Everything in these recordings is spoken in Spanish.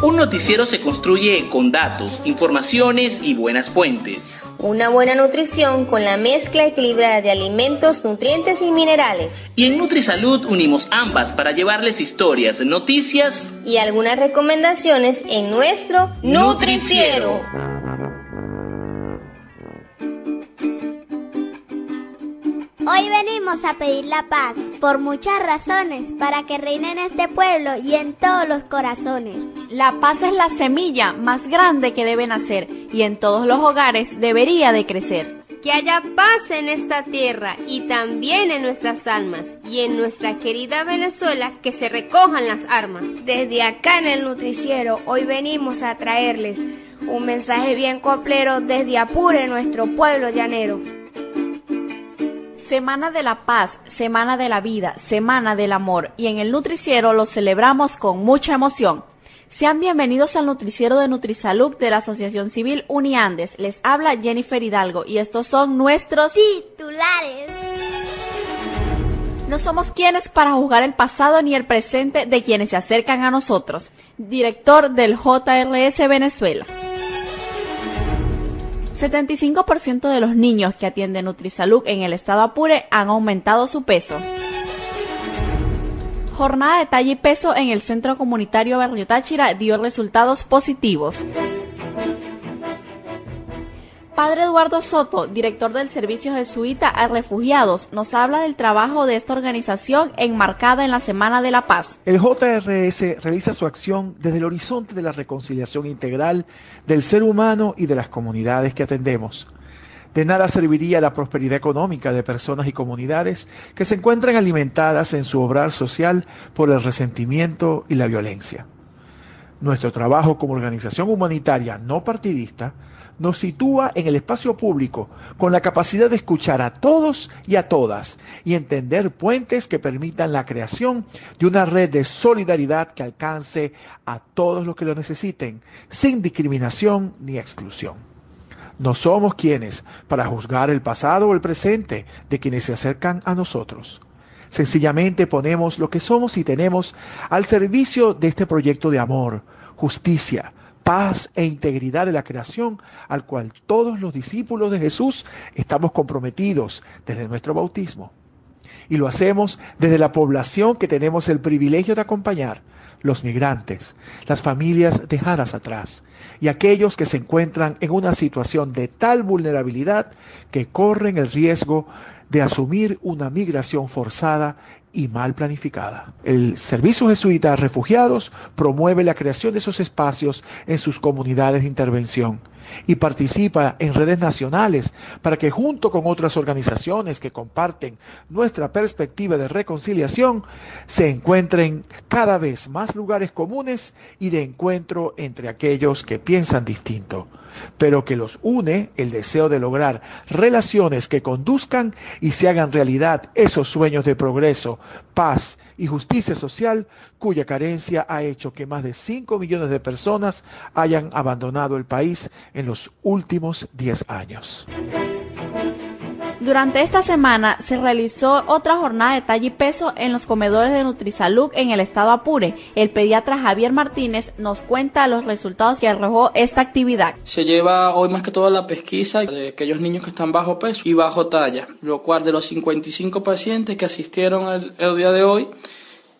Un noticiero se construye con datos, informaciones y buenas fuentes. Una buena nutrición con la mezcla equilibrada de alimentos, nutrientes y minerales. Y en NutriSalud unimos ambas para llevarles historias, noticias y algunas recomendaciones en nuestro Nutriciero. Hoy venimos a pedir la paz por muchas razones para que reine en este pueblo y en todos los corazones. La paz es la semilla más grande que debe nacer y en todos los hogares debería de crecer. Que haya paz en esta tierra y también en nuestras almas y en nuestra querida Venezuela que se recojan las armas. Desde acá en el Nutriciero hoy venimos a traerles un mensaje bien coplero desde Apure, nuestro pueblo llanero. Semana de la Paz, Semana de la Vida, Semana del Amor y en el Nutriciero lo celebramos con mucha emoción. Sean bienvenidos al Nutriciero de Nutrisalud de la Asociación Civil Uniandes. Les habla Jennifer Hidalgo y estos son nuestros titulares. No somos quienes para juzgar el pasado ni el presente de quienes se acercan a nosotros. Director del JRS Venezuela. 75% de los niños que atienden Nutrisalud en el estado Apure han aumentado su peso. Jornada de talla y peso en el Centro Comunitario Barrio Táchira dio resultados positivos. Padre Eduardo Soto, director del Servicio Jesuita a Refugiados, nos habla del trabajo de esta organización enmarcada en la Semana de la Paz. El JRS realiza su acción desde el horizonte de la reconciliación integral del ser humano y de las comunidades que atendemos. De nada serviría la prosperidad económica de personas y comunidades que se encuentran alimentadas en su obrar social por el resentimiento y la violencia. Nuestro trabajo como organización humanitaria no partidista nos sitúa en el espacio público con la capacidad de escuchar a todos y a todas y entender puentes que permitan la creación de una red de solidaridad que alcance a todos los que lo necesiten, sin discriminación ni exclusión. No somos quienes para juzgar el pasado o el presente de quienes se acercan a nosotros. Sencillamente ponemos lo que somos y tenemos al servicio de este proyecto de amor, justicia, paz e integridad de la creación al cual todos los discípulos de Jesús estamos comprometidos desde nuestro bautismo. Y lo hacemos desde la población que tenemos el privilegio de acompañar, los migrantes, las familias dejadas atrás y aquellos que se encuentran en una situación de tal vulnerabilidad que corren el riesgo de asumir una migración forzada y mal planificada. El Servicio Jesuita a Refugiados promueve la creación de esos espacios en sus comunidades de intervención y participa en redes nacionales para que junto con otras organizaciones que comparten nuestra perspectiva de reconciliación se encuentren cada vez más lugares comunes y de encuentro entre aquellos que piensan distinto pero que los une el deseo de lograr relaciones que conduzcan y se hagan realidad esos sueños de progreso, paz y justicia social cuya carencia ha hecho que más de 5 millones de personas hayan abandonado el país en los últimos 10 años. Durante esta semana se realizó otra jornada de talla y peso en los comedores de Nutrisalud en el estado Apure. El pediatra Javier Martínez nos cuenta los resultados que arrojó esta actividad. Se lleva hoy más que todo la pesquisa de aquellos niños que están bajo peso y bajo talla, lo cual de los 55 pacientes que asistieron el, día de hoy,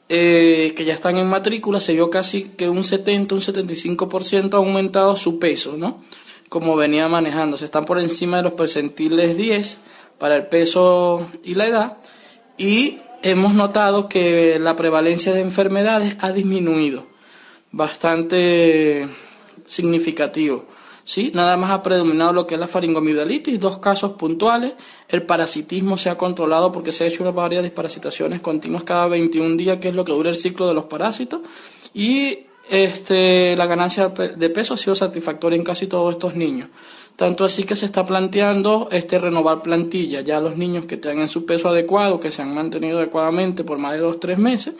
eh, que ya están en matrícula, se vio casi que un 70, un 75% aumentado su peso, ¿no? Como venía manejándose. Están por encima de los percentiles 10 para el peso y la edad y hemos notado que la prevalencia de enfermedades ha disminuido bastante significativo. ¿sí? Nada más ha predominado lo que es la faringoamigdalitis, dos casos puntuales. El parasitismo se ha controlado porque se ha hecho una varias desparasitaciones continuas cada 21 días, que es lo que dura el ciclo de los parásitos. Y este, la ganancia de peso ha sido satisfactoria en casi todos estos niños. Tanto así que se está planteando este renovar plantilla. Ya los niños que tengan su peso adecuado, que se han mantenido adecuadamente por más de dos o tres meses,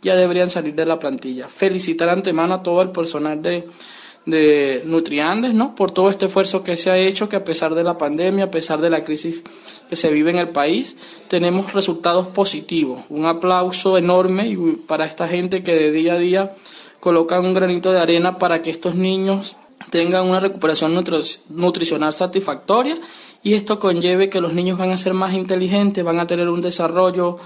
ya deberían salir de la plantilla. Felicitar antemano a todo el personal de, de Nutriandes, ¿no? Por todo este esfuerzo que se ha hecho, que a pesar de la pandemia, a pesar de la crisis que se vive en el país, tenemos resultados positivos. Un aplauso enorme para esta gente que de día a día coloca un granito de arena para que estos niños tengan una recuperación nutricional satisfactoria y esto conlleve que los niños van a ser más inteligentes, van a tener un desarrollo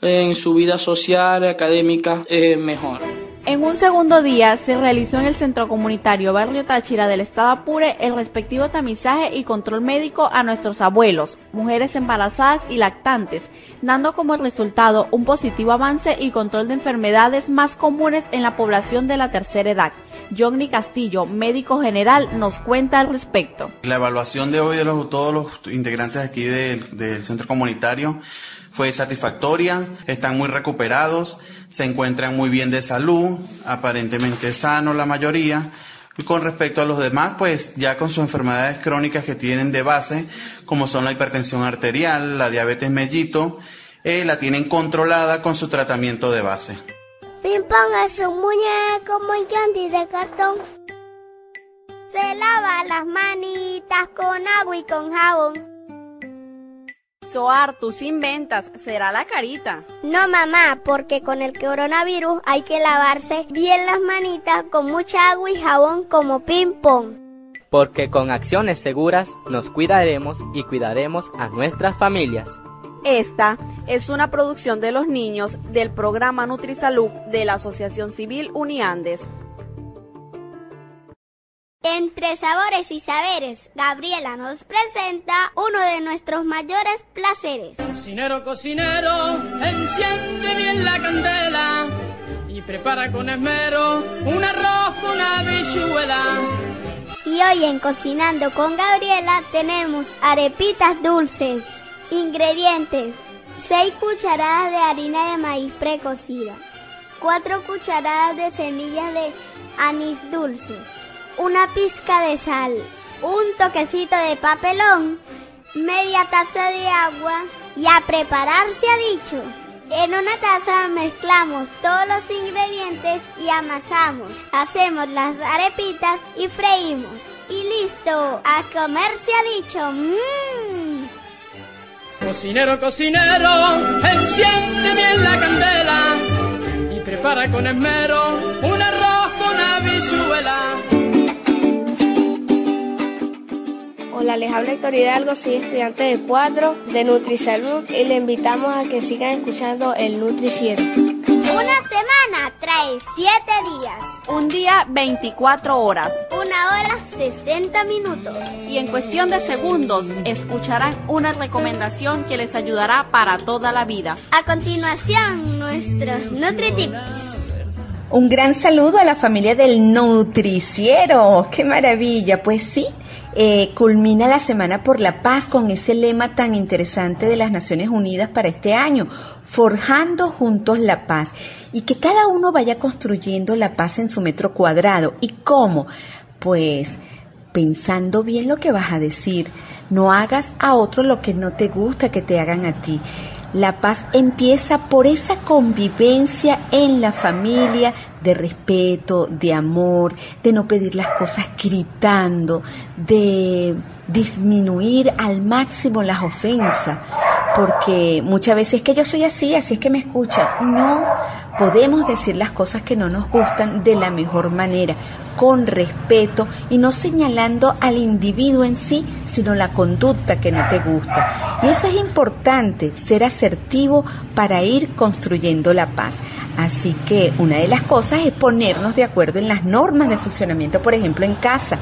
en su vida social, académica eh, mejor. En un segundo día se realizó en el Centro Comunitario Barrio Táchira del Estado Apure el respectivo tamizaje y control médico a nuestros abuelos, mujeres embarazadas y lactantes, dando como resultado un positivo avance y control de enfermedades más comunes en la población de la tercera edad. Johnny Castillo, médico general, nos cuenta al respecto. La evaluación de hoy de todos los integrantes aquí del, del centro comunitario fue satisfactoria, están muy recuperados, se encuentran muy bien de salud, aparentemente sanos la mayoría. Y con respecto a los demás, pues ya con sus enfermedades crónicas que tienen de base, como son la hipertensión arterial, la diabetes mellito, eh, la tienen controlada con su tratamiento de base. Ping es un muñeco muy candy de cartón. Se lava las manitas con agua y con jabón. Soar, tus inventas, será la carita. No, mamá, porque con el coronavirus hay que lavarse bien las manitas con mucha agua y jabón como ping pong. Porque con acciones seguras nos cuidaremos y cuidaremos a nuestras familias. Esta es una producción de los niños del programa NutriSalud de la Asociación Civil Uniandes. Entre sabores y saberes, Gabriela nos presenta uno de nuestros mayores placeres. Cocinero, cocinero, enciende bien la candela y prepara con esmero un arroz con habichuela. Y hoy en Cocinando con Gabriela tenemos arepitas dulces. Ingredientes: 6 cucharadas de harina de maíz precocida, 4 cucharadas de semillas de anís dulce una pizca de sal, un toquecito de papelón, media taza de agua y a preparar se ha dicho. En una taza mezclamos todos los ingredientes y amasamos. Hacemos las arepitas y freímos. Y listo, a comer se ha dicho. ¡Mmm! Cocinero, cocinero, enciende bien la candela y prepara con esmero un Hola, les habla Héctor Hidalgo, soy estudiante de 4 de Nutrisalud y le invitamos a que sigan escuchando el Nutriciero. Una semana trae 7 días. Un día 24 horas. Una hora 60 minutos. Y en cuestión de segundos escucharán una recomendación que les ayudará para toda la vida. A continuación, nuestros NutriTips. Un gran saludo a la familia del Nutriciero. ¡Qué maravilla! Pues sí, eh, culmina la Semana por la Paz con ese lema tan interesante de las Naciones Unidas para este año, forjando juntos la paz. Y que cada uno vaya construyendo la paz en su metro cuadrado. ¿Y cómo? Pues pensando bien lo que vas a decir. No hagas a otro lo que no te gusta que te hagan a ti. La paz empieza por esa convivencia en la familia de respeto, de amor, de no pedir las cosas gritando, de disminuir al máximo las ofensas, porque muchas veces que yo soy así, así es que me escucha. No, podemos decir las cosas que no nos gustan de la mejor manera, con respeto y no señalando al individuo en sí, sino la conducta que no te gusta. Y eso es importante, ser asertivo para ir construyendo la paz. Así que una de las cosas es ponernos de acuerdo en las normas de funcionamiento, por ejemplo, en casa.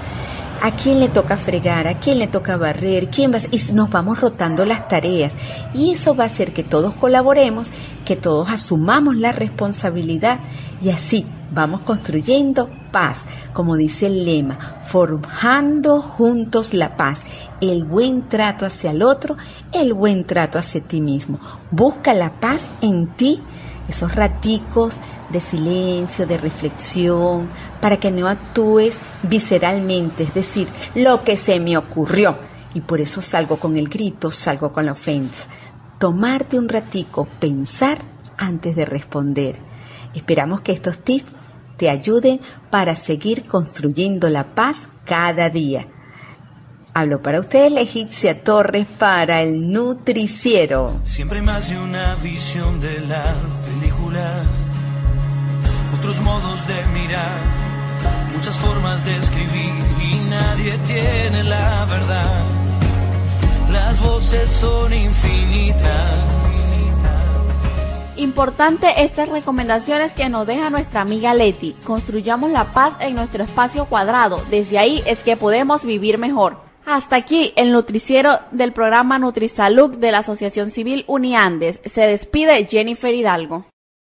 A quién le toca fregar, a quién le toca barrer, quién va y nos vamos rotando las tareas. Y eso va a hacer que todos colaboremos, que todos asumamos la responsabilidad y así vamos construyendo paz, como dice el lema, forjando juntos la paz, el buen trato hacia el otro, el buen trato hacia ti mismo. Busca la paz en ti esos raticos de silencio, de reflexión, para que no actúes visceralmente, es decir, lo que se me ocurrió. Y por eso salgo con el grito, salgo con la ofensa. Tomarte un ratico, pensar antes de responder. Esperamos que estos tips te ayuden para seguir construyendo la paz cada día. Hablo para ustedes, Egipcia Torres, para el Nutriciero. Siempre más de una visión de la película, otros modos de mirar, muchas formas de escribir y nadie tiene la verdad. Las voces son infinitas. Importante estas recomendaciones que nos deja nuestra amiga Leti. Construyamos la paz en nuestro espacio cuadrado. Desde ahí es que podemos vivir mejor. Hasta aquí el nutriciero del programa Nutrisalud de la Asociación Civil Uniandes. Se despide Jennifer Hidalgo.